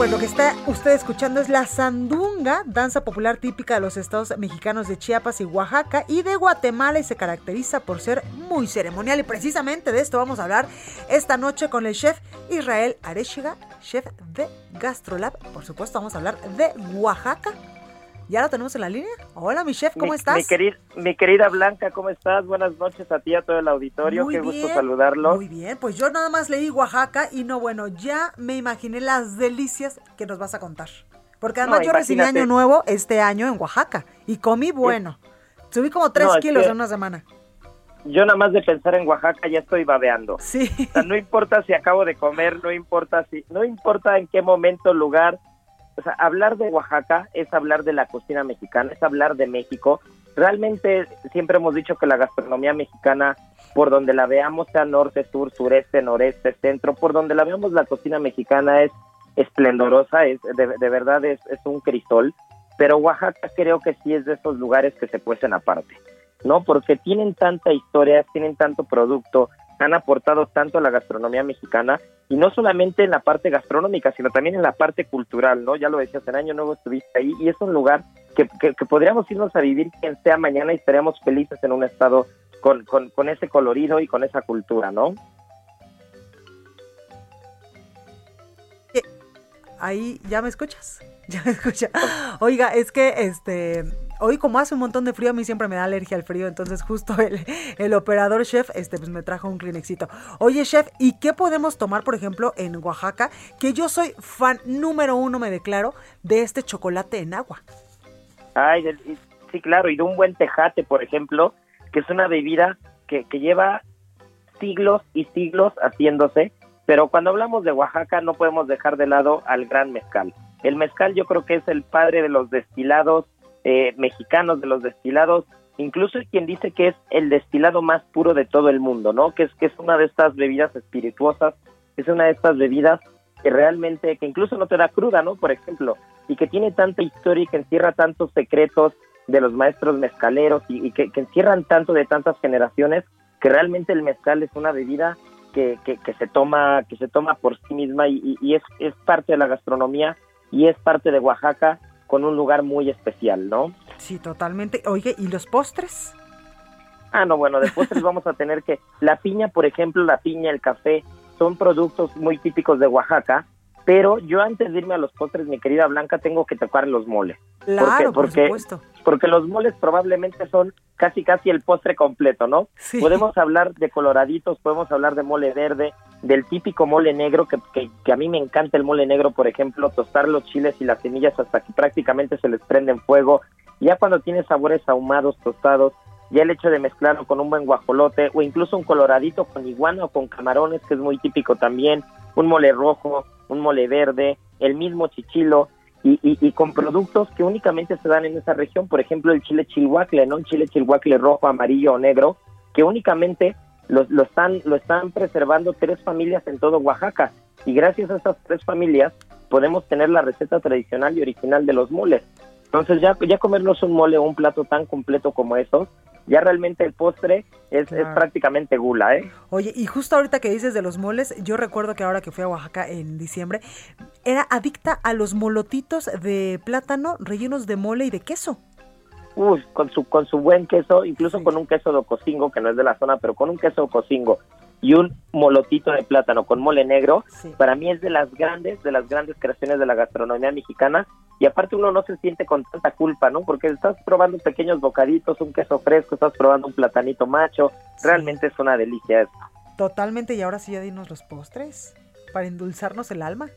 Pues lo que está usted escuchando es la sandunga, danza popular típica de los estados mexicanos de Chiapas y Oaxaca y de Guatemala y se caracteriza por ser muy ceremonial. Y precisamente de esto vamos a hablar esta noche con el chef Israel Arechiga, chef de Gastrolab. Por supuesto, vamos a hablar de Oaxaca ¿Ya lo tenemos en la línea? Hola, mi chef, ¿cómo estás? Mi, querida Blanca, ¿cómo estás? Buenas noches a ti y a todo el auditorio. Qué gusto saludarlo. Muy bien, pues yo nada más leí Oaxaca y no, bueno, ya me imaginé las delicias que nos vas a contar. Porque además yo recibí año nuevo este año en Oaxaca y comí bueno. Subí como tres kilos en una semana. Yo nada más de pensar en Oaxaca ya estoy babeando. Sí. O sea, no importa si acabo de comer, no importa si, no importa en qué momento, lugar, o sea, hablar de Oaxaca es hablar de la cocina mexicana, es hablar de México. Realmente siempre hemos dicho que la gastronomía mexicana, por donde la veamos, sea norte, sur, sureste, noreste, centro, por donde la veamos, la cocina mexicana es esplendorosa, es de, verdad es, es un crisol. Pero Oaxaca creo que sí es de esos lugares que se cuecen aparte, ¿no? Porque tienen tanta historia, tienen tanto producto, han aportado tanto a la gastronomía mexicana y no solamente en la parte gastronómica, sino también en la parte cultural, ¿no? Ya lo decías, en Año Nuevo estuviste ahí y es un lugar que, que, podríamos irnos a vivir quien sea mañana y estaríamos felices en un estado con, con, con ese colorido y con esa cultura, ¿no? Ahí, ¿ya me escuchas? ¿Ya me escuchas? Oiga, es que este hoy como hace un montón de frío, a mí siempre me da alergia al frío, entonces justo el, operador chef este, pues me trajo un Kleenexito. Oye, chef, ¿y qué podemos tomar, por ejemplo, en Oaxaca? Que yo soy fan número uno, me declaro, de este chocolate en agua. Ay, sí, claro, y de un buen tejate, por ejemplo, que es una bebida que lleva siglos y siglos haciéndose, pero cuando hablamos de Oaxaca no podemos dejar de lado al gran mezcal. El mezcal yo creo que es el padre de los destilados, eh, mexicanos de los destilados, incluso quien dice que es el destilado más puro de todo el mundo, ¿no? Que es que es una de estas bebidas espirituosas, es una de estas bebidas que realmente, que incluso no te da cruda, ¿no? Por ejemplo, y que tiene tanta historia y que encierra tantos secretos de los maestros mezcaleros y, que, encierran tanto de tantas generaciones que realmente el mezcal es una bebida que, que, se toma que se toma por sí misma y, y, es, es parte de la gastronomía y es parte de Oaxaca con un lugar muy especial, ¿no? Sí, totalmente. Oye, ¿y los postres? Ah, no, bueno, de postres vamos a tener que la piña, por ejemplo, la piña, el café, son productos muy típicos de Oaxaca, pero yo antes de irme a los postres, mi querida Blanca, tengo que tocar los moles. Claro, por porque, supuesto. porque los moles probablemente son casi casi el postre completo, ¿no? Sí. Podemos hablar de coloraditos, podemos hablar de mole verde, del típico mole negro, que, que, que a mí me encanta el mole negro, por ejemplo, tostar los chiles y las semillas hasta que prácticamente se les prende en fuego. Ya cuando tiene sabores ahumados, tostados, ya el hecho de mezclarlo con un buen guajolote o incluso un coloradito con iguana o con camarones, que es muy típico también, un mole rojo, un mole verde, el mismo chichilo, y, y, y con productos que únicamente se dan en esa región, por ejemplo el chile chilhuacle, ¿no? Un chile chilhuacle rojo, amarillo o negro, que únicamente lo, lo, están, lo están preservando tres familias en todo Oaxaca. Y gracias a esas tres familias podemos tener la receta tradicional y original de los moles. Entonces ya, ya comernos un mole o un plato tan completo como esos, ya realmente el postre es, es prácticamente gula, ¿eh? Oye, y justo ahorita que dices de los moles, yo recuerdo que ahora que fui a Oaxaca en diciembre, era adicta a los molotitos de plátano rellenos de mole y de queso. Uy, con su, con su buen queso, incluso con un queso de cocingo, que no es de la zona, pero con un queso de cocingo y un molotito de plátano con mole negro, para mí es de las grandes, de las grandes creaciones de la gastronomía mexicana. Y aparte uno no se siente con tanta culpa, ¿no? Porque estás probando pequeños bocaditos, un queso fresco, estás probando un platanito macho. Realmente es una delicia eso. Totalmente, y ahora sí ya dinos los postres, para endulzarnos el alma.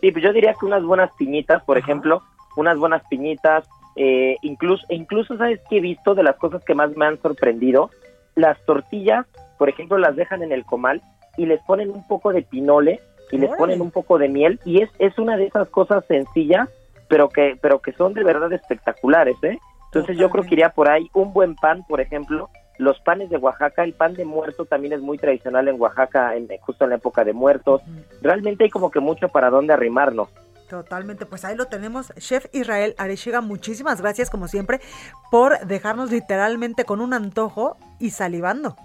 Sí, pues yo diría que unas buenas piñitas, por ejemplo, unas buenas piñitas, eh, incluso, incluso, ¿sabes qué he visto de las cosas que más me han sorprendido? Las tortillas, por ejemplo, las dejan en el comal y les ponen un poco de pinole y les ponen un poco de miel y es, es una de esas cosas sencillas, pero que, pero que son de verdad espectaculares, ¿eh? Entonces yo creo que iría por ahí un buen pan, por ejemplo, los panes de Oaxaca, el pan de muerto también es muy tradicional en Oaxaca, en, justo en la época de muertos. Realmente hay como que mucho para dónde arrimarnos. Totalmente, pues ahí lo tenemos. Chef Israel Arechiga, muchísimas gracias como siempre por dejarnos literalmente con un antojo y salivando.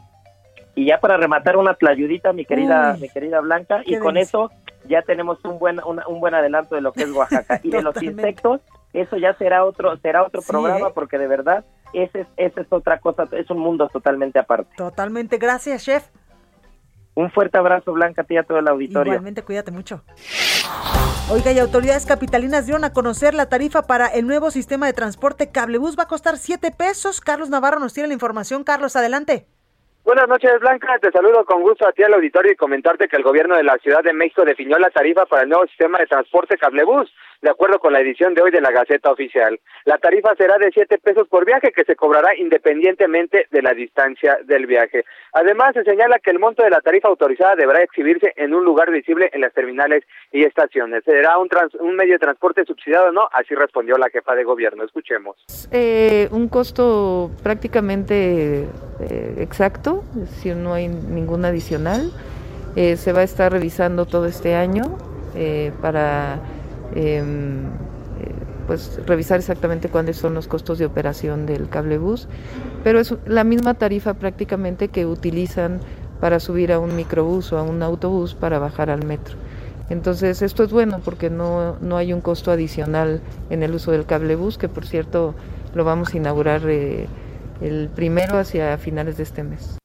Y ya para rematar una tlayudita, mi querida, Uy, mi querida Blanca, y con eso ya tenemos un buen, un buen adelanto de lo que es Oaxaca. y de los insectos, eso ya será otro, será otro Sí, programa, ¿eh? porque de verdad, ese es, ese es otra cosa, es un mundo totalmente aparte. Totalmente, gracias, chef. Un fuerte abrazo, Blanca, a ti y a todo el auditorio. Igualmente, cuídate mucho. Oiga, y autoridades capitalinas dieron a conocer la tarifa para el nuevo sistema de transporte Cablebús. Va a costar 7 pesos. Carlos Navarro nos tiene la información. Carlos, adelante. Buenas noches, Blanca. Te saludo con gusto a ti al auditorio y comentarte que el gobierno de la Ciudad de México definió la tarifa para el nuevo sistema de transporte cablebús, de acuerdo con la edición de hoy de la Gaceta Oficial. La tarifa será de 7 pesos por viaje que se cobrará independientemente de la distancia del viaje. Además, se señala que el monto de la tarifa autorizada deberá exhibirse en un lugar visible en las terminales y estaciones. ¿Será un, trans- un medio de transporte subsidiado o no? Así respondió la jefa de gobierno. Escuchemos. Eh, un costo prácticamente eh, exacto, decir, no hay ningún adicional. Eh, se va a estar revisando todo este año eh, para eh, pues revisar exactamente cuáles son los costos de operación del cablebús, pero es la misma tarifa prácticamente que utilizan para subir a un microbús o a un autobús para bajar al metro. Entonces esto es bueno porque no, no hay un costo adicional en el uso del cablebús, que por cierto lo vamos a inaugurar eh, el primero hacia finales de este mes.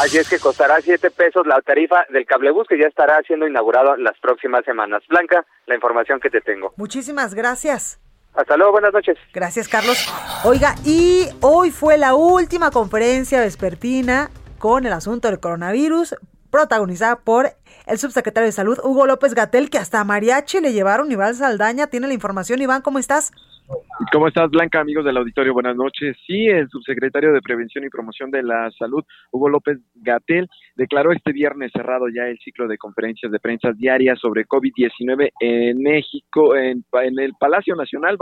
Así es que costará 7 pesos la tarifa del cablebús que ya estará siendo inaugurado las próximas semanas. Blanca, la información que te tengo. Muchísimas gracias. Hasta luego, buenas noches. Gracias, Carlos. Oiga, y hoy fue la última conferencia vespertina con el asunto del coronavirus, protagonizada por el subsecretario de Salud, Hugo López Gatel, que hasta a Mariachi le llevaron. Iván Saldaña tiene la información. Iván, ¿cómo estás? ¿Cómo estás, Blanca, amigos del auditorio? Buenas noches. Sí, el subsecretario de Prevención y Promoción de la Salud, Hugo López Gatel, declaró este viernes cerrado ya el ciclo de conferencias de prensa diarias sobre COVID-19 en México, en, en el Palacio Nacional,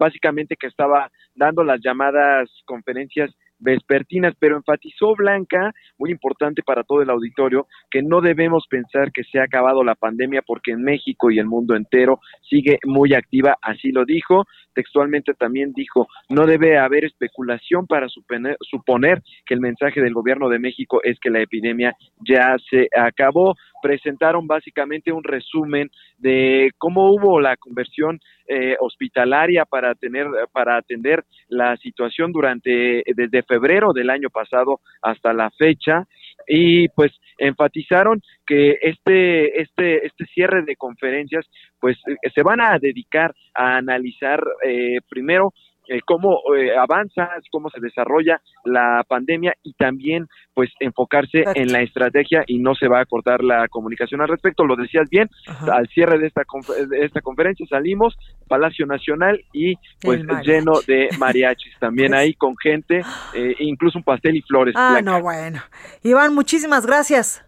básicamente que estaba dando las llamadas conferencias vespertinas, pero enfatizó Blanca, muy importante para todo el auditorio, que no debemos pensar que se ha acabado la pandemia porque en México y el mundo entero sigue muy activa, así lo dijo. Textualmente también dijo, no debe haber especulación para suponer, suponer que el mensaje del gobierno de México es que la epidemia ya se acabó. Presentaron básicamente un resumen de cómo hubo la conversión eh, hospitalaria para tener para atender la situación durante desde febrero del año pasado hasta la fecha. Y pues enfatizaron que este este este cierre de conferencias pues eh, se van a dedicar a analizar eh, primero eh, cómo eh, avanza, cómo se desarrolla la pandemia y también pues enfocarse en la estrategia y no se va a cortar la comunicación al respecto. Lo decías bien, al cierre de esta, de esta conferencia salimos, Palacio Nacional y pues lleno de mariachis también ahí con gente, eh, incluso un pastel y flores. Ah, no, bueno. Iván, muchísimas gracias.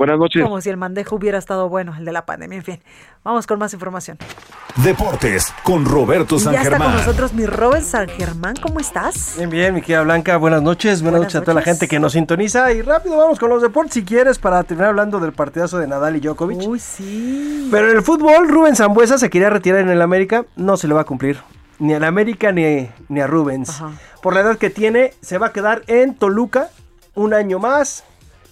Buenas noches. Como si el mandejo hubiera estado bueno, el de la pandemia. En fin, vamos con más información. Deportes con Roberto San Ya está Germán. con nosotros mi Robert San Germán. ¿Cómo estás? Bien, bien, mi querida Blanca, buenas noches, buenas, noches a toda la gente que nos sintoniza y rápido vamos con los deportes si quieres para terminar hablando del partidazo de Nadal y Djokovic. Uy, sí. Pero en el fútbol, Rubén Zambuesa se quería retirar en el América, no se le va a cumplir. Ni al América ni, ni a Rubens. Por la edad que tiene, se va a quedar en Toluca un año más.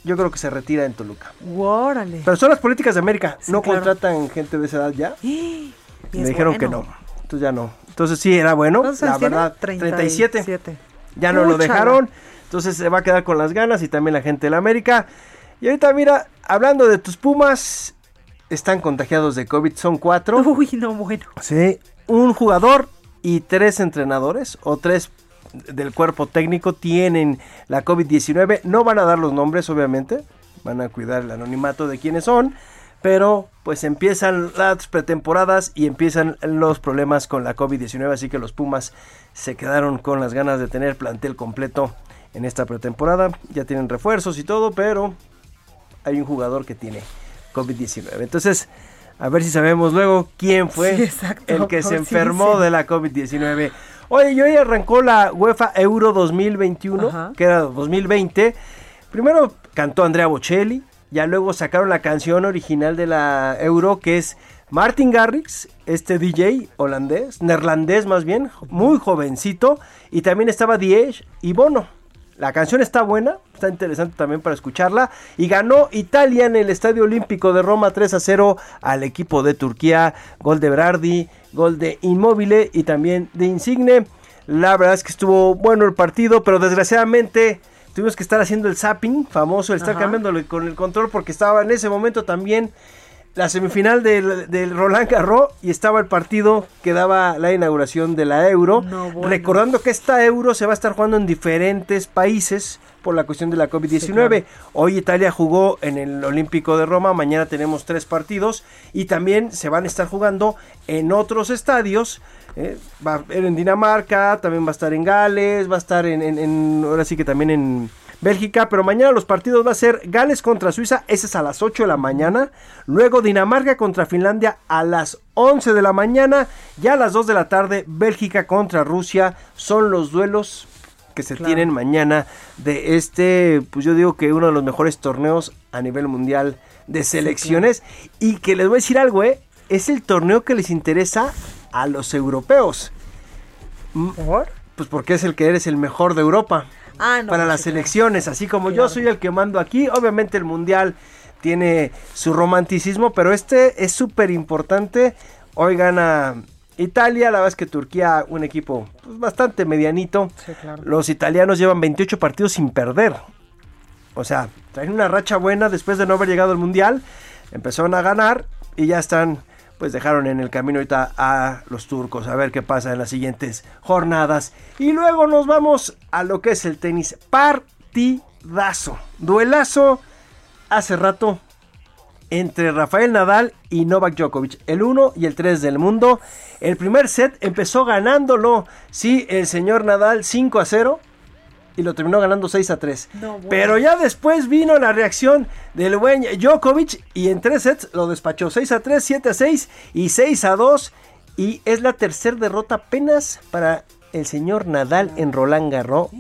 Yo creo que se retira en Toluca. Órale. Pero son las políticas de América. no claro. contratan gente de esa edad ya. Y Me dijeron que no. Entonces ya no. Entonces sí, era bueno. ¿Cuántos La verdad, 37. 37. Ya no lo dejaron. Entonces se va a quedar con las ganas y también la gente de la América. Y ahorita mira, hablando de tus Pumas, están contagiados de COVID. Son cuatro. Uy, no, bueno. Sí, un jugador y tres entrenadores o tres del cuerpo técnico tienen la COVID-19. No van a dar los nombres, obviamente. Van a cuidar el anonimato de quiénes son. Pero pues empiezan las pretemporadas y empiezan los problemas con la COVID-19. Así que los Pumas se quedaron con las ganas de tener plantel completo en esta pretemporada. Ya tienen refuerzos y todo, pero hay un jugador que tiene COVID-19. Entonces, a ver si sabemos luego quién fue Sí, exacto. el que se Sí, enfermó sí. de la COVID-19. Oye, y hoy arrancó la UEFA Euro 2021, que era 2020. Primero cantó Andrea Bocelli, ya luego sacaron la canción original de la Euro, que es Martin Garrix, este DJ holandés, neerlandés más bien, muy jovencito, y también estaba Diez y Bono. La canción está buena, está interesante también para escucharla. Y ganó Italia en el Estadio Olímpico de Roma 3 a 0 al equipo de Turquía. Gol de Berardi, gol de Inmóvil y también de Insigne. La verdad es que estuvo bueno el partido, pero desgraciadamente tuvimos que estar haciendo el zapping famoso, el estar Ajá. cambiándolo con el control porque estaba en ese momento también la semifinal del, del Roland Garros y estaba el partido que daba la inauguración de la Euro. No, bueno. Recordando que esta Euro se va a estar jugando en diferentes países por la cuestión de la COVID-19. Sí, claro. Hoy Italia jugó en el Olímpico de Roma, mañana tenemos tres partidos y también se van a estar jugando en otros estadios. eh, va a haber en Dinamarca, también va a estar en Gales, va a estar en, en- en- ahora sí que también en Bélgica, pero mañana los partidos va a ser Gales contra Suiza, ese es a las 8 de la mañana, luego Dinamarca contra Finlandia a las 11 de la mañana, ya a las 2 de la tarde Bélgica contra Rusia, son los duelos que se Claro. tienen mañana de este, pues yo digo que uno de los mejores torneos a nivel mundial de selecciones. y que les voy a decir algo, ¿eh? es el torneo que les interesa a los europeos. Pues porque es el que eres el mejor de Europa Ah, no. para las sí, claro. selecciones, así como yo soy el que mando aquí, obviamente el mundial tiene su romanticismo, pero este es súper importante. Hoy gana Italia, la verdad es que Turquía, un equipo pues, bastante medianito. Sí, claro. Los italianos llevan 28 partidos sin perder. O sea, traen una racha buena después de no haber llegado al mundial. Empezaron a ganar y ya están, pues dejaron en el camino ahorita a los turcos. A ver qué pasa en las siguientes jornadas. Y luego nos vamos a lo que es el tenis. Partidazo. Duelazo hace rato entre Rafael Nadal y Novak Djokovic, el 1 y el 3 del mundo. El primer set empezó ganándolo, sí, el señor Nadal 5 a 0 y lo terminó ganando 6 a 3. No, bueno. Pero ya después vino la reacción del buen Djokovic y en tres sets lo despachó 6 a 3, 7 a 6 y 6 a 2 y es la tercera derrota apenas para el señor Nadal en Roland Garros.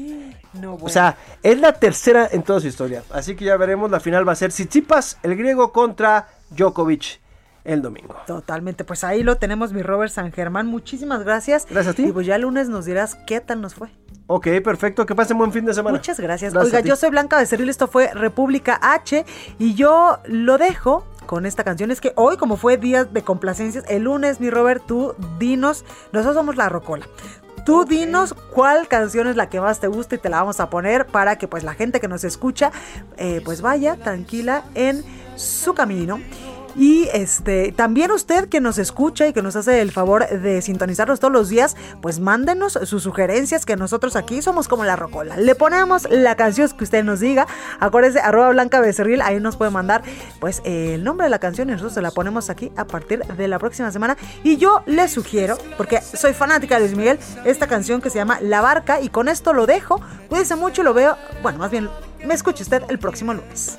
No, bueno. O sea, es la tercera en toda su historia. Así que ya veremos. La final va a ser Tsitsipas, el griego, contra Djokovic, el domingo. Totalmente, pues ahí lo tenemos, mi Robert San Germán. Muchísimas gracias. Gracias a ti. Y pues ya el lunes nos dirás qué tal nos fue. Ok, perfecto. Que pasen buen fin de semana. Muchas gracias. Oiga, yo soy Blanca Becerril, esto fue República H y yo lo dejo con esta canción. Es que hoy, como fue día de complacencias, el lunes, mi Robert, tú dinos, nosotros somos la Rocola. Tú dinos cuál canción es la que más te gusta y te la vamos a poner para que pues la gente que nos escucha eh, pues vaya tranquila en su camino. Y este, también usted que nos escucha y que nos hace el favor de sintonizarnos todos los días, pues mándenos sus sugerencias que nosotros aquí somos como la rocola. Le ponemos la canción que usted nos diga. Acuérdese, arroba blanca becerril, ahí nos puede mandar pues el nombre de la canción y nosotros se la ponemos aquí a partir de la próxima semana. Y yo le sugiero, porque soy fanática de Luis Miguel, esta canción que se llama La Barca y con esto lo dejo. Cuídese mucho y lo veo, bueno, más bien me escuche usted el próximo lunes